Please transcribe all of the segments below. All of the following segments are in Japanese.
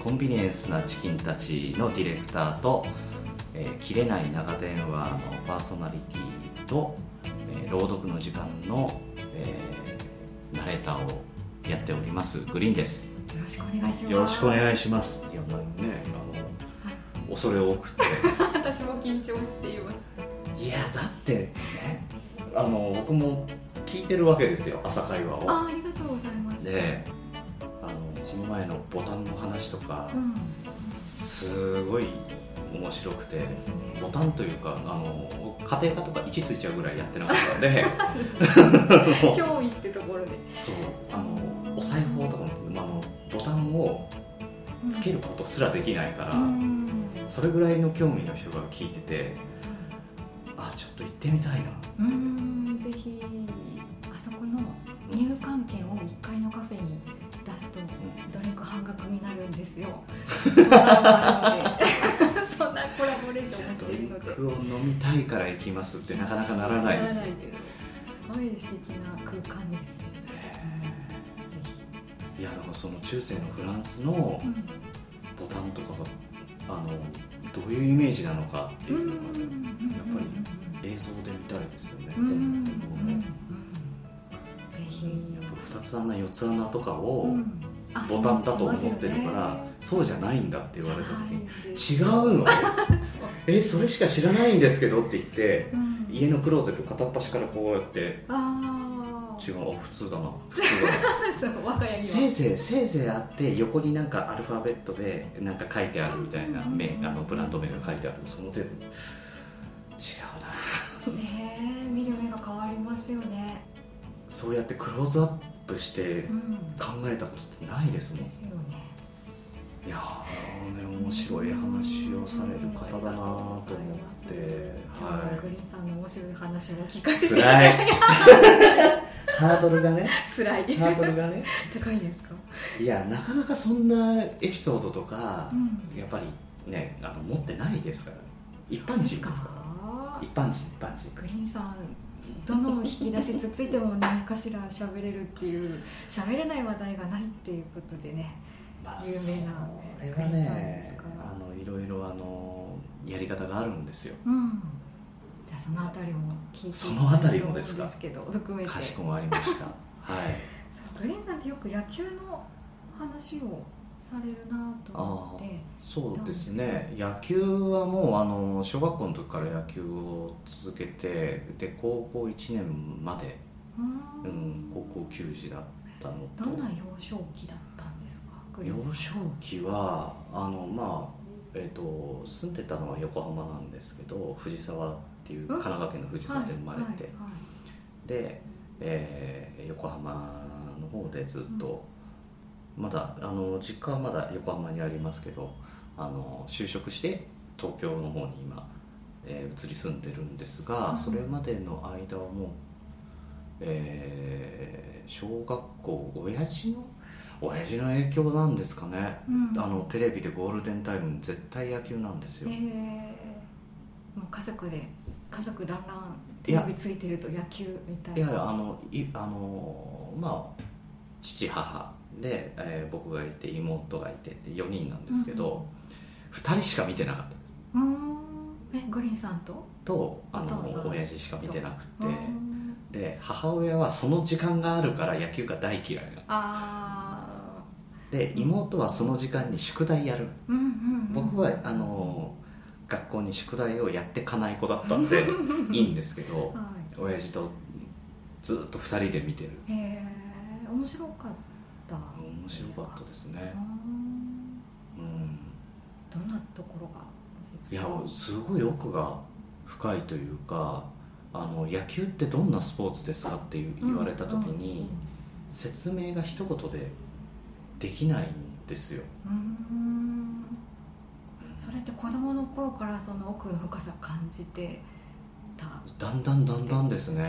ーコンビニエンスなチキンたちのディレクターと、えー切れない長電話のパーソナリティと、えー朗読の時間の、えーナレーターをやっておりますグリーンです。よろしくお願いします。よろしくお願いします。いやなねあの恐れ多くて。私も緊張しています。いやだってねあの僕も聞いてるわけですよ朝会話を。あありがとうございます。で前のボタンの話とか、うん。すごい面白くてね。ボタンというかあの家庭科とか位置ついちゃうぐらいやってなかったんで。興味ってところで。そう。あのお裁縫とかもあのボタンをつけることすらできないから、うん。それぐらいの興味の人が聞いててあちょっと行ってみたいな。うん。ぜひあそこの入館券を1階のカフェに出すとドリンク半額になるんですよ。そんなコラボレーションをしているので。を飲みたいから行きますってなかなかならないですすごい素敵な空間ですぜいやだからその中世のフランスのボタンとかがあのどういうイメージなのかっていうのがねやっぱり映像で見たいですよね、うん。うん。うん。やっぱ二つ穴四つ穴とかをうん。あボタンだと思ってるから、しますそうじゃないんだって言われた時にに違うの えそれしか知らないんですけどって言ってうん。家のクローゼット片っ端からこうやってあ違うあ普通だな。普通だなせいぜいせいぜいあって横になんかアルファベットでなんか書いてあるみたいな名あのブランド名が書いてあるその程度。違うな。ねえ見る目が変わりますよね。そうやってクローズアップしてうん。考えたことってないですもん。ですよね。いやーね面白い話をされる方だなと思って。ははグリーンさんの面白い話も聞かいせ。て辛い。ハードルがね。辛い。ハードルがね。高いですか？いやなかなかそんなエピソードとか、うん。やっぱりねあの持ってないですから一般人ですから。ら一般人一般人。グリーンさんどの引き出しつついても何かしら喋れるっていう喋れない話題がないっていうことでねまあ有名なそれは国産ですねから。あのいろいろあのやり方があるんですよ。うん。じゃあそのあたりも聞いてそのあたりもですか？ですけど含めてかしこまりました。はい。グリーンさんってよく野球の話をされるなと思って。そうですね。野球はもうあの小学校の時から野球を続けてで高校1年まで、ううんん、高校球児だったのと。どんな幼少期だったんですか？幼少期はあのまあえー、と住んでたのは横浜なんですけど藤沢っていう神奈川県の藤沢で生まれて、はいはいで、えー横浜の方でずっと、まだあの実家はまだ横浜にありますけどあの就職して東京の方に今、えー移り住んでるんですが、うん。それまでの間はもう、えー小学校親父の親父の影響なんですかね、うん。あのテレビでゴールデンタイムに絶対野球なんですよ、えー、もう家族で家族団らんテレビついてると野球みたいな。いやいやあのいあのまあ父母で、えー僕がいて妹がいてで4人なんですけど、2人しか見てなかった。ですうー。んえグリーンさんと？とあの親父しか見てなくてうんで母親はその時間があるから野球が大嫌いなあで妹はその時間に宿題やるーうんうんうん。僕はあの学校に宿題をやってかない子だったんで いいんですけどは親父とずっと2人で見てる。いへえ面白かった面白かったですね。うん。どんなところがいやすごい奥が深いというかあの野球ってどんなスポーツですかって言われた時に、説明が一言でできないんですよ。それって子供の頃からその奥の深さ感じてた？だんだんだんだんですね、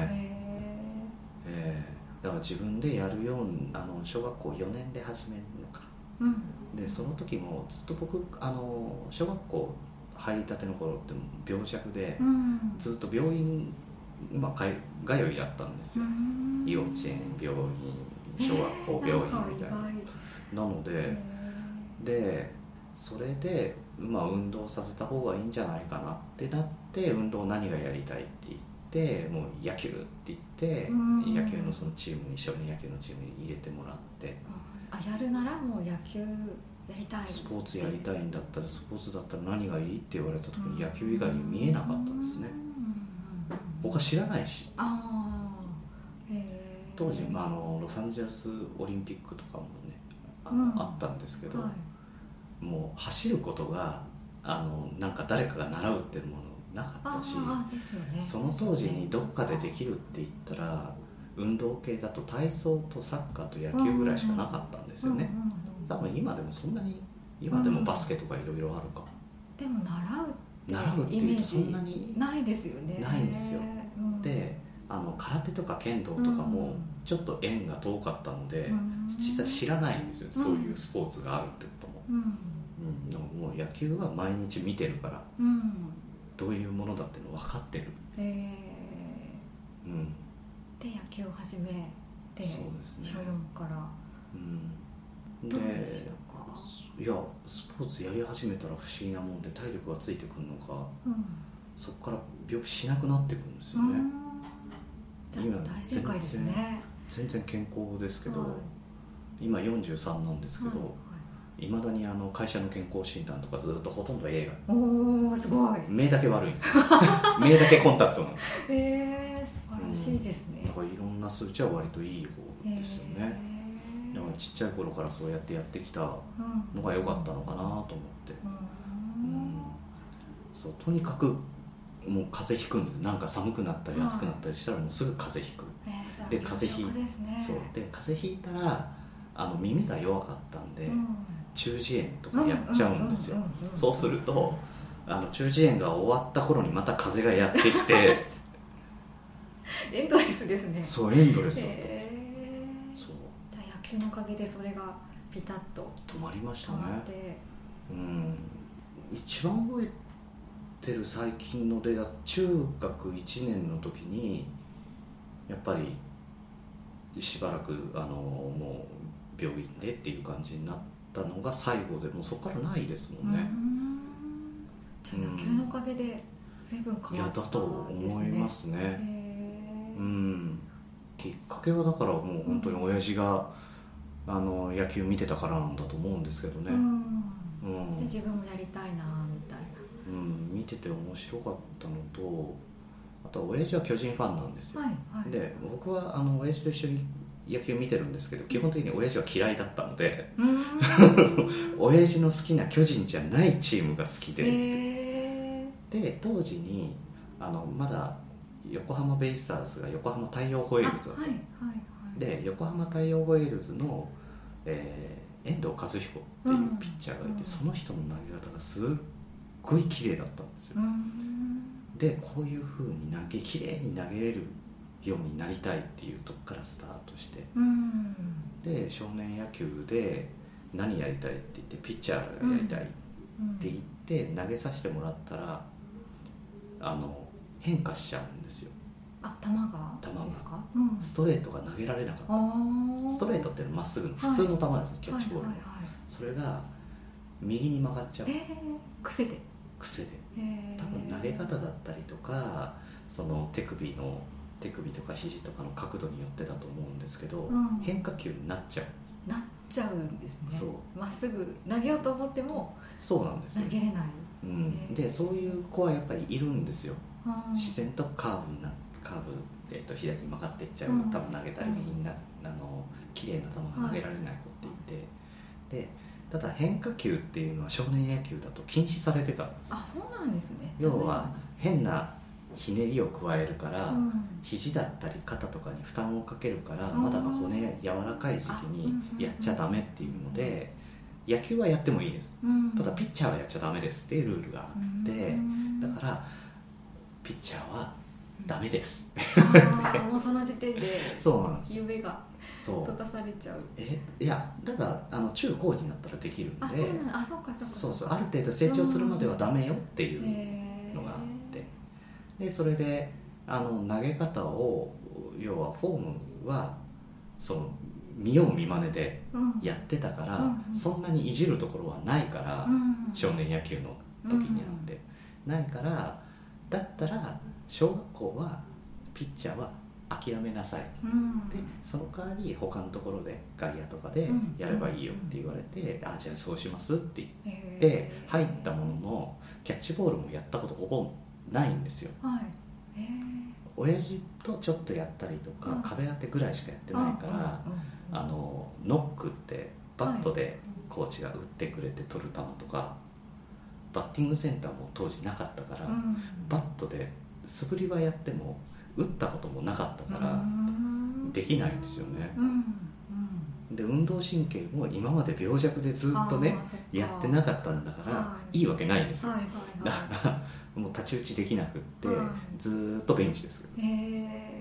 へえーだから自分でやるようにあの小学校4年で始めるのか。ーうん。でその時もずっと僕あの小学校入りたての頃って病弱で、うん。ずっと病院、まあ、通いだったんですよ、うん。幼稚園病院小学校病院みたいな、なのでへでそれで、まあ、運動させた方がいいんじゃないかなってなって運動何がやりたいって言ってもう野球って言って、うん。野球のそのチームに少年野球のチームに入れてもらって。あやるならもう野球やりたい。スポーツやりたいんだったらスポーツだったら何がいいって言われた時に野球以外に見えなかったんですね。うん。僕は知らないし。当時、まあ、あのロサンゼルスオリンピックとかもねああったんですけど、はい。もう走ることがあのなんか誰かが習うっていうものなかあったしね。その当時にどっかでできるって言ったら運動系だと体操とサッカーと野球ぐらいしかなかったんですよね、多分今でもそんなに今でもバスケとかいろいろあるか、でも習うって習うってイメーいうとそんジなにないですよね。ないんですよ。うん。であの空手とか剣道とかもちょっと縁が遠かったので、うん実際知らないんですよ、うん。そういうスポーツがあるってことも、うん。うん、もう野球は毎日見てるから。うんどういうものだっていうの分かってる、えうん。ーで野球を始めてそうですね。小4から。うん、でいやスポーツやり始めたら不思議なもんで体力がついてくるのかうん。そこから病気しなくなってくるんですよね、大正解ですね。全然健康ですけど、はい。今43なんですけど、はいいまだにあの会社の健康診断とかずっとほとんど映画。おおすごい。目だけ悪いんです。よ 目だけコンタクトなんです。えー、素晴らしいですね。だからいろんな数値は割といい方ですよね、へー。だからちっちゃい頃からそうやってやってきたうんのが良かったのかなと思って、ううん。んそうとにかくもう風邪ひくんです。なんか寒くなったりはい暑くなったりしたらもうすぐ風邪ひく、えーで風邪ひいね。そう。で風邪ひいたらあの耳が弱かったんで、うん中耳炎とかやっちゃうんですよ、そうするとあの中耳炎が終わった頃にまた風邪がやってきてエンドレスですね。そうエンドレスだった、へー。そう。じゃあ野球のおかげでそれがピタッと止まりました止まっね。てうん。一番覚えてる最近の出だ中学1年の時にやっぱりしばらくあのもう病院でっていう感じになったのが最後でもうそこからないですもんね、うん。じゃあ野球のおかげで随分い変わったやだと思いますね。うん。きっかけはだからもう本当に親父が、あの野球見てたからなんだと思うんですけどね、うん。自分もやりたいなみたいな。うん、見てて面白かったのとあとは親父は巨人ファンなんですよ、はいはい。で僕はあの親父と一緒に野球見てるんですけど基本的に親父は嫌いだったのでうん。親父の好きな巨人じゃないチームが好きで、へで当時にあのまだ横浜ベイスターズが横浜大洋ホエーールズだった。あはいはいはい。で横浜大洋ホエールズの、えー遠藤一彦っていうピッチャーがいて、うんその人の投げ方がすっごい綺麗だったんですよ、うん。でこういうふうに投げ綺麗に投げれるようになりたいっていうとこからスタートしてうん。で少年野球で何やりたいって言ってピッチャーがやりたいって言って投げさせてもらったらあの変化しちゃうんですよ。あ球が？ですか？うん。ストレートが投げられなかった。ストレートっていうのはまっすぐの普通の球ですキャッチボールの。はいはいはい。それが右に曲がっちゃう。えー、癖で？癖で。えー。多分投げ方だったりとかその手首の手首とか肘とかの角度によってだと思うんですけど、うん。変化球になっちゃう。んですなっちゃうんですね。そう。まっすぐ投げようと思ってもそうなんですよ、投げれない。うん、でそういう子はやっぱりいるんですよ。うん。自然とカーブになカーブ、えー、と左に曲がっていっちゃう、うん。多分投げたり右になあの綺麗な球が投げられない子っていて、でただ変化球っていうのは少年野球だと禁止されてたんですあそうなんですね。要は変なひねりを加えるから、うん。肘だったり肩とかに負担をかけるからうんまだ骨柔らかい時期にやっちゃダメっていうので野球はやってもいいです。うん。ただピッチャーはやっちゃダメですっていうルールがあってうん。だからピッチャーはダメです。もうその時点でそうなんです。夢がそう。閉ざされちゃう。えいやだからあの中高になったらできるんあそうでなんあそうかそうかそうそうかある程度成長するまではダメよっていうのがあってでそれであの投げ方を要はフォームはその見よう見まねでうん。やってたから、うんうん。そんなにいじるところはないから、うん少年野球の時にあって、ないからだったら小学校はピッチャーは諦めなさい。うん。でその代わり他のところで外野とかでうん。やればいいよって言われて、あじゃあそうしますって言って入ったもののキャッチボールもやったことほぼないんですよ。はい。へー。親父とちょっとやったりとか、うん。壁当てぐらいしかやってないから、あのノックってバットでコーチが打ってくれて取る球とか、バッティングセンターも当時なかったから、うん。バットで素振りはやっても打ったこともなかったから、うん。できないんですよね。で運動神経も今まで病弱でずっとねやってなかったんだから、はい。い、いわけないんですよ、だはからもう太刀打ちできなくって、はいずーっとベンチですえ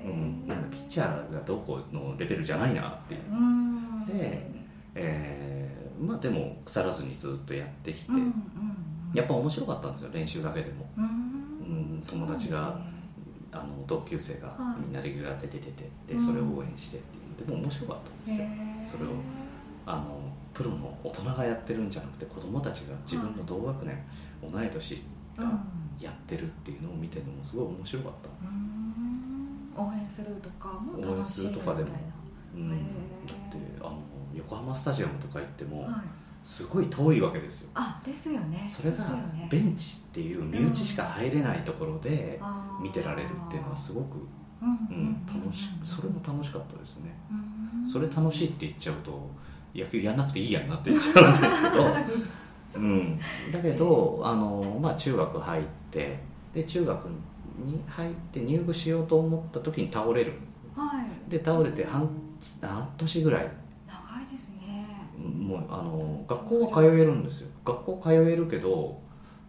うん、なんかピッチャーがどこのレベルじゃないなっていう。うん。でえーまあでも腐らずにずっとやってきて、うんうんやっぱ面白かったんですよ練習だけでも、うん。うん、友達が、ね。あの同級生がはい。みんなレギュラーで出ててでうん。それを応援してっていう。でも面白かったんですよ。それをあのプロの大人がやってるんじゃなくて子供たちが自分の同学年、同い年うん。がやってるっていうのを見てるのもすごい面白かった、うん。応援するとかも応援楽しいみたいな。するとかでも。うん、だへっーてあの横浜スタジアムとか行ってもはい。すごい遠いわけですよ。あですよね。それがベンチっていう身内しか入れないところで見てられるっていうのはすごく、うん。うん、楽しそれも楽しかったですね。うん。それ楽しいって言っちゃうと野球やんなくていいやんなって言っちゃうんですけど、うん、だけどあの、まあ、中学入ってで中学に入って入部しようと思った時に倒れる。はい。で倒れて半半年ぐらい。長いですね。もうあの学校は通えるんですよ。学校通えるけど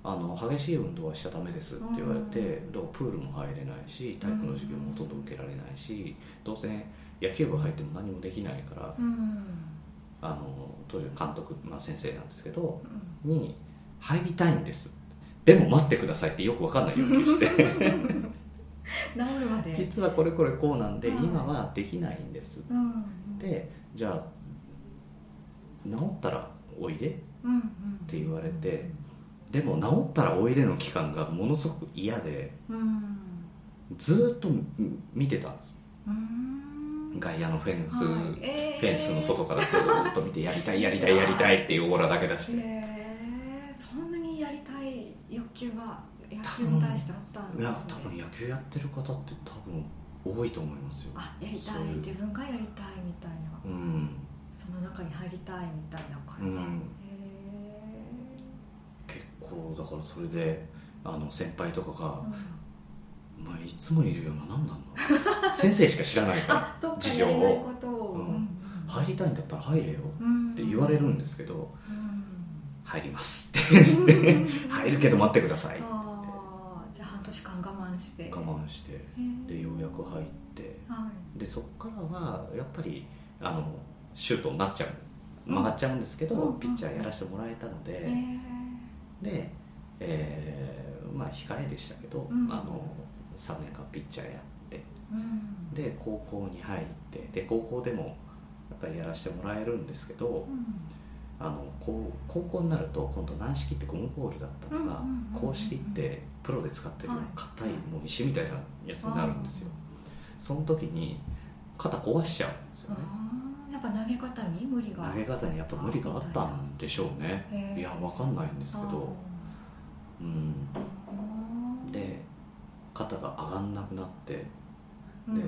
あの激しい運動はしちゃダメですって言われて、だからプールも入れないし体育の授業もほとんど受けられないし当然野球部入っても何もできないからうん。あの当時の監督、まあ、先生なんですけどうん。に「入りたいんです」でも待ってくださいってよくわかんない要求して。治るまで。実はこれこれこうなんではい今はできないんです。うんでじゃあ治ったらおいでっうんうん。て言われてでも治ったらおいでの期間がものすごく嫌でうん。ずーっと見てたんです。うん。外野のフェンス、はい。えー。フェンスの外からずーっと見てやりたいやりたいやりたいっていうオーラだけ出して。へーい欲求が野球に対してあったんいですね。や多分野球やってる方って多分多いと思いますよ。あやりたい。うい自分がやりたいみたいな。うん。その中に入りたいみたいな感じ、うん。へ結構だからそれであの先輩とかがーうん「お前いつもいるよな何なんだ？先生しか知らないから事情を。うん。入りたいんだったら入れようんって言われるんですけどうん入ります。っ て 入るけど待ってください。ってじゃあ半年間我慢して。我慢して。でようやく入って。はい。でそこからはやっぱりあのシュートになっちゃう曲がっちゃうんですけど、うんピッチャーやらせてもらえたので、へー。で、えーまあ控えでしたけど、うん。あの3年間ピッチャーやって。うん。で高校に入って。で高校でもやっぱりやらせてもらえるんですけどうんあのこう高校になると今度軟式ってゴムボールだったのが硬式ってプロで使ってる硬い。はいもう石みたいなやつになるんですよ。その時に肩壊しちゃうんですよね。やっぱ投げ方に無理が投げ方にやっぱ無理があったんでしょうね。いやわかんないんですけど。うん。で肩が上がんなくなってうん。で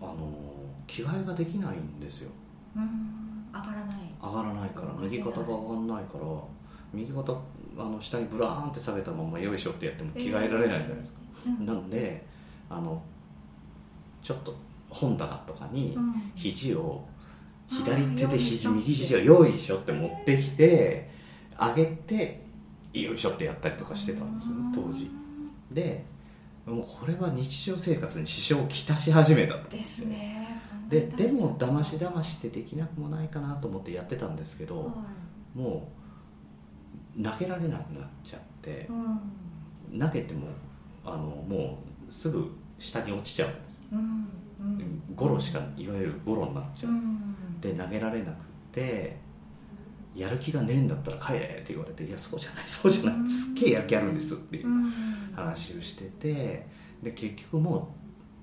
あの着替えができないんですよ。うん。上がらない上がらないから右肩が上がんないから右肩あの下にブラーンって下げたままよいしょってやっても着替えられないじゃないですか、うん。なんであのちょっと本棚とかにうん。肘を左手で肘右肘をよいしょって持ってきて上げてよいしょってやったりとかしてたんですよね当時。でもうこれは日常生活に支障をきたし始めたと。ですね。でにでも大だましだましってできなくもないかなと思ってやってたんですけど、はもう投げられなくなっちゃっていうん。投げてもあのもうすぐ下に落ちちゃうんです。ようん。うん。ゴロしかいわゆるゴロになっちゃう、うん。で投げられなくてやる気がねえんだったら帰れって言われていやそうじゃない そうじゃないすっげえやる気あるんですっていううん。話をしててで結局も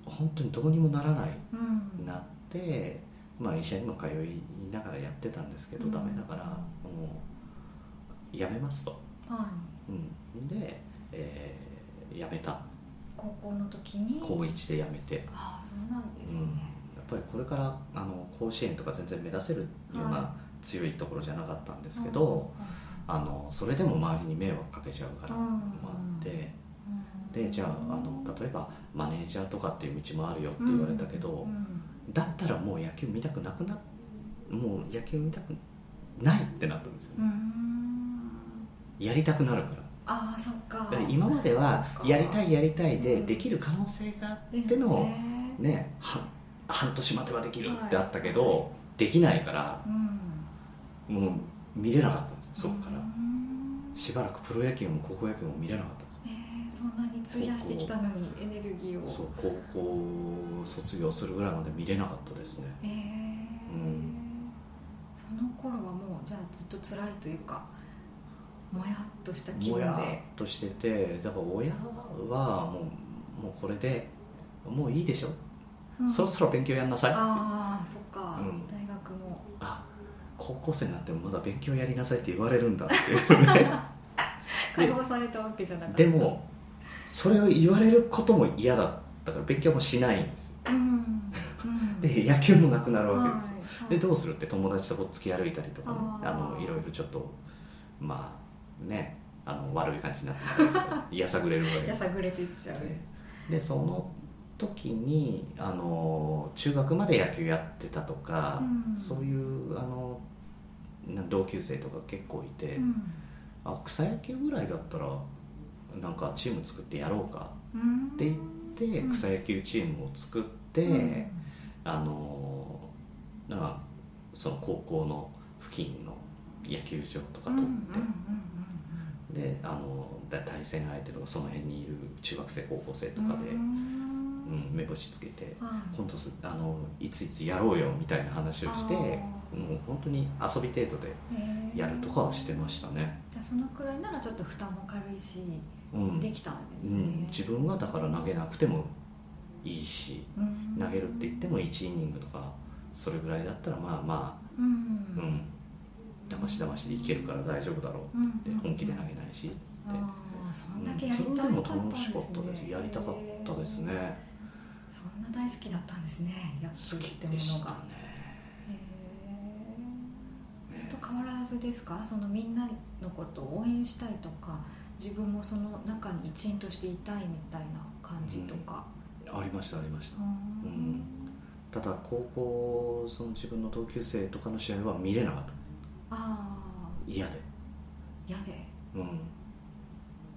う本当にどうにもならないうん。なって、まあ、医者にも通いながらやってたんですけど、うん。ダメだからもうやめますと、はい。うん、で、えーやめた。高校の時に？高1でやめて、ああそうなんですうん、やねっぱりこれからあの甲子園とか全然目指せるようはな強いところじゃなかったんですけど、あのそれでも周りに迷惑かけちゃうからもあって、でじゃああの例えばマネージャーとかっていう道もあるよって言われたけど、だったらもう野球見たくなくなもう野球見たくないってなったんですよ、うんうん。やりたくなるから。ああそっか。今まではやりたいやりたいでうん。できる可能性があっての、ね。ねは半年待てばできるってあったけど、できないからうんもう見れなかったんですよ。そっから。うんしばらくプロ野球も高校野球も見れなかったんですそんなに費やしてきたのにエネルギーを。そう高校卒業するぐらいまで見れなかったですね。えー。うんその頃はもうじゃあずっと辛いというかもやっとした気もや分でっとしててだから親はもうもうこれでもういいでしょ、うん。そろそろ勉強やんなさい。あああそっか、うん。大学も高校生になってもまだ勉強やりなさいって言われるんだっていうね。解放されたわけじゃなかった。でもそれを言われることも嫌だったから勉強もしないんです。ようん、うん、で野球もなくなるわけですよ、はいでどうするって？友達とこっつき歩いたりとかね。あのいろいろちょっとまあねあの悪い感じになってい やさぐれるわけやさぐれていっちゃう、ね。でその時にあの中学まで野球やってたとか、うん。そういうあのな同級生とか結構いて、うん。あ草野球ぐらいだったらなんかチーム作ってやろうかうんって言ってうん。草野球チームを作って、うん。あのなんかその高校の付近の野球場とかうん取うんって、であのだ対戦相手とかその辺にいる中学生高校生とかで、ううん。ん目星つけてはい。今度すあのいついつやろうよみたいな話をしてあもう本当に遊び程度でやるとかはしてましたね、じゃあそのくらいならちょっと負担も軽いし、うん。できたんですね、うん、自分はだから投げなくてもいいしうん。投げるって言っても1イニングとかそれぐらいだったらまあまうん。あうん。だましだましでいけるから大丈夫だろううん。って本気で投げないしって。そんだけうんやりたそれでもかったんです。ね楽しかったですやりたかったですね。そんな大好きだったんですね。野球好きってものが。でしたねずっと変わらずですか？そのみんなのことを応援したいとか自分もその中に一員としていたいみたいな感じとか、ありましたありました。ううん。んただ高校その自分の同級生とかの試合は見れなかったああ嫌で。嫌で？うん。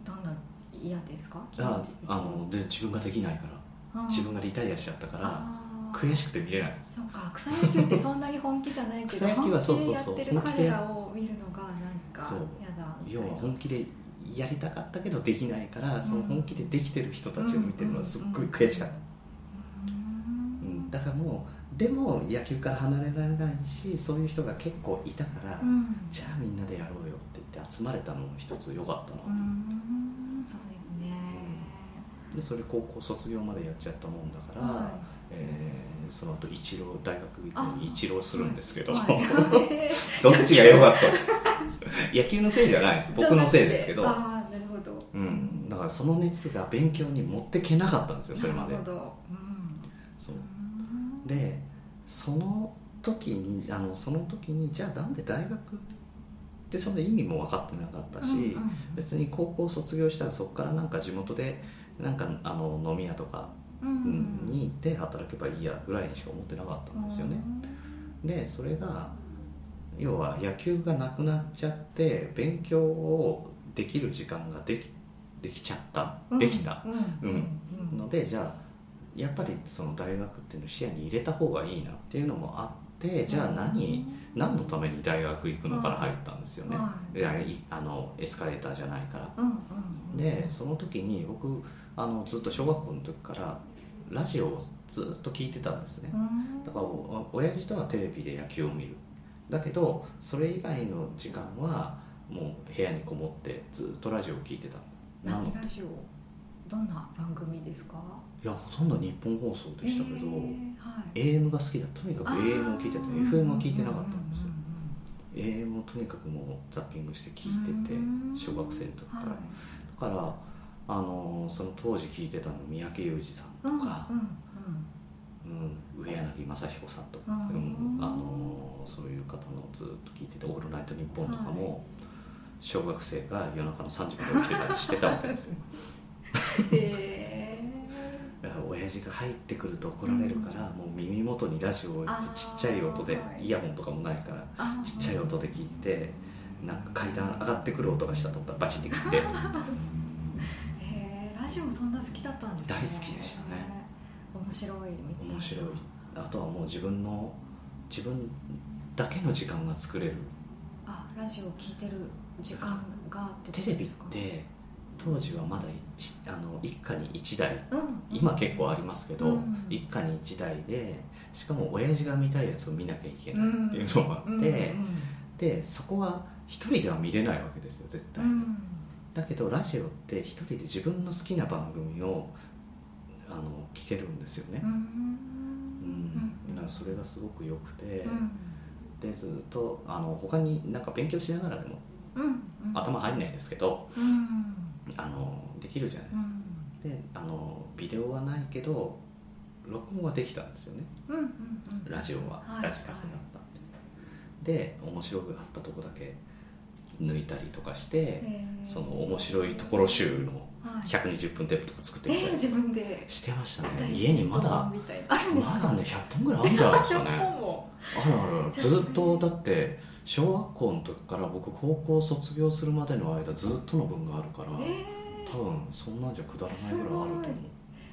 どんな嫌ですか？気ああので自分ができないから。うん。自分がリタイアしちゃったから悔しくて見れないんですそうか草野球ってそんなに本気じゃないけど草野球はそうそうそう。本気でやってる彼らを見るのがなんかそう。嫌だ要は本気でやりたかったけどできないから、その本気でできてる人たちを見てるのはすっごい悔しかった、うん。うん。だからもうでも野球から離れられないしそういう人が結構いたから、うん。じゃあみんなでやろうよって言って集まれたのも一つ良かったうな、ん。そうですね。でそれ高校卒業までやっちゃったもんだから、はえーその後一浪大学行くのに一浪するんですけど、はい。どっちが良かった 野球のせいじゃないです。僕のせいですけど、ああなるほど。うん、だからその熱が勉強に持ってけなかったんですよそれまで。なるほど。うん。そう。うん。でその時にあのその時にじゃあなんで大学ってその意味も分かってなかったし、うんうん別に高校卒業したらそこからなんか地元でなんかあの飲み屋とかうんに行って働けばいいやぐらいにしか思ってなかったん。ですよね、でそれが要は野球がなくなっちゃって勉強をできる時間ができできちゃった、できたうん。うん。うん。のでじゃあやっぱりその大学っていうのを視野に入れた方がいいなっていうのもあってじゃあ何、何のために大学行くのから入ったんですよね、はい。やいあのエスカレーターじゃないから。うんうんでその時に僕あのずっと小学校の時からラジオをずっと聞いてたんですね。うん。だからお親父とはテレビで野球を見る。だけどそれ以外の時間はもう部屋にこもってずっとラジオを聞いてた。何ラジオ？どんな番組ですか？いやほとんど日本放送でしたけど、えーはい。AM が好きだ。とにかく AM を聞いてて FM は聞いてなかったんですよ。うんうんうん AM をとにかくもうザッピングして聞いててうん。小学生の時から、はい。だからあのーその当時聞いてたの三宅裕司さんとか、うんうんうん。上柳正彦さんとか、うんうんあのーそういう方のずっと聞いてて「オールナイトニッポン」とかも、小学生が夜中の3時まで起きてたりしてたわけですよ。う んへだかが入ってくると怒られるから、もう耳元にラジオを置いてちっちゃい音ではいイヤホンとかもないからー。ちっちゃい音で聞いてなんか階段上がってくる音がしたと思ったらバチって切って。へえラジオそんな好きだったんですね。大好きでしたね。面白いみたいな。面白い。あとはもう自分の自分だけの時間が作れる。あラジオ聞いてる時間があってテレビって当時はまだ一あの一家に1台うん。今結構ありますけど、うん。一家に1台でしかも親父が見たいやつを見なきゃいけないっていうのがあって、でそこは一人では見れないわけですよ絶対、うん。だけどラジオって一人で自分の好きな番組をあの聞けるんですよね。う、ん。それがすごく良くて、うん。でずっとあの他になんか勉強しながらでも頭入んないですけどうんあのできるじゃないですか、うん。であのビデオはないけど録音はできたんですよね。うんうんうん。ラジオは、はいラジカセだったんで、で面白かったとこだけ抜いたりとかして、その面白いところ集のはい。120分テープとか作ってみたりえー自分で。してましたね。大家にまだまだね100本ぐらいあるんじゃないですか100ねあるある。ずっとだって小学校の時から僕高校卒業するまでの間ずっとの分があるから、え多分そんなんじゃくだらないぐらいあると思うー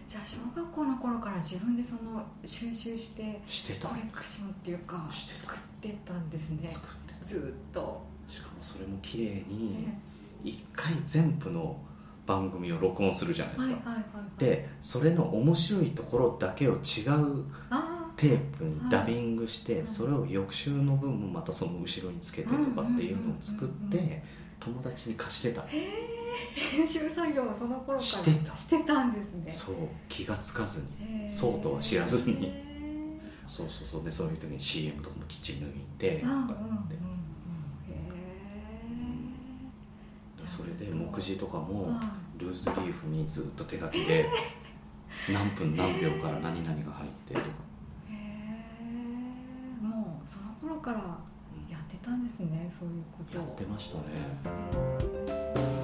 じゃあ小学校の頃から自分でその収集してしてた。コレクションっていうかしてた。作ってたんですね。作ってた。ずーっと、しかもそれも綺麗にね一回全部の番組を録音するじゃないですか、でそれの面白いところだけを違うあテープにダビングして、はい。それを翌週の分もまたその後ろにつけてとかっていうのを作って友達に貸してた。編集作業をその頃からしてた。してたんですね。そう。気がつかずに。そうとは知らずに。へそうそうそう。でそういう時に CM とかもきっちり抜いてとかってへそれで目次とかーもはルーズリーフにずっと手書きで何分何秒から何々が入ってとか、いへえもうその頃からうんやってたんですねそういうこと。をやってましたね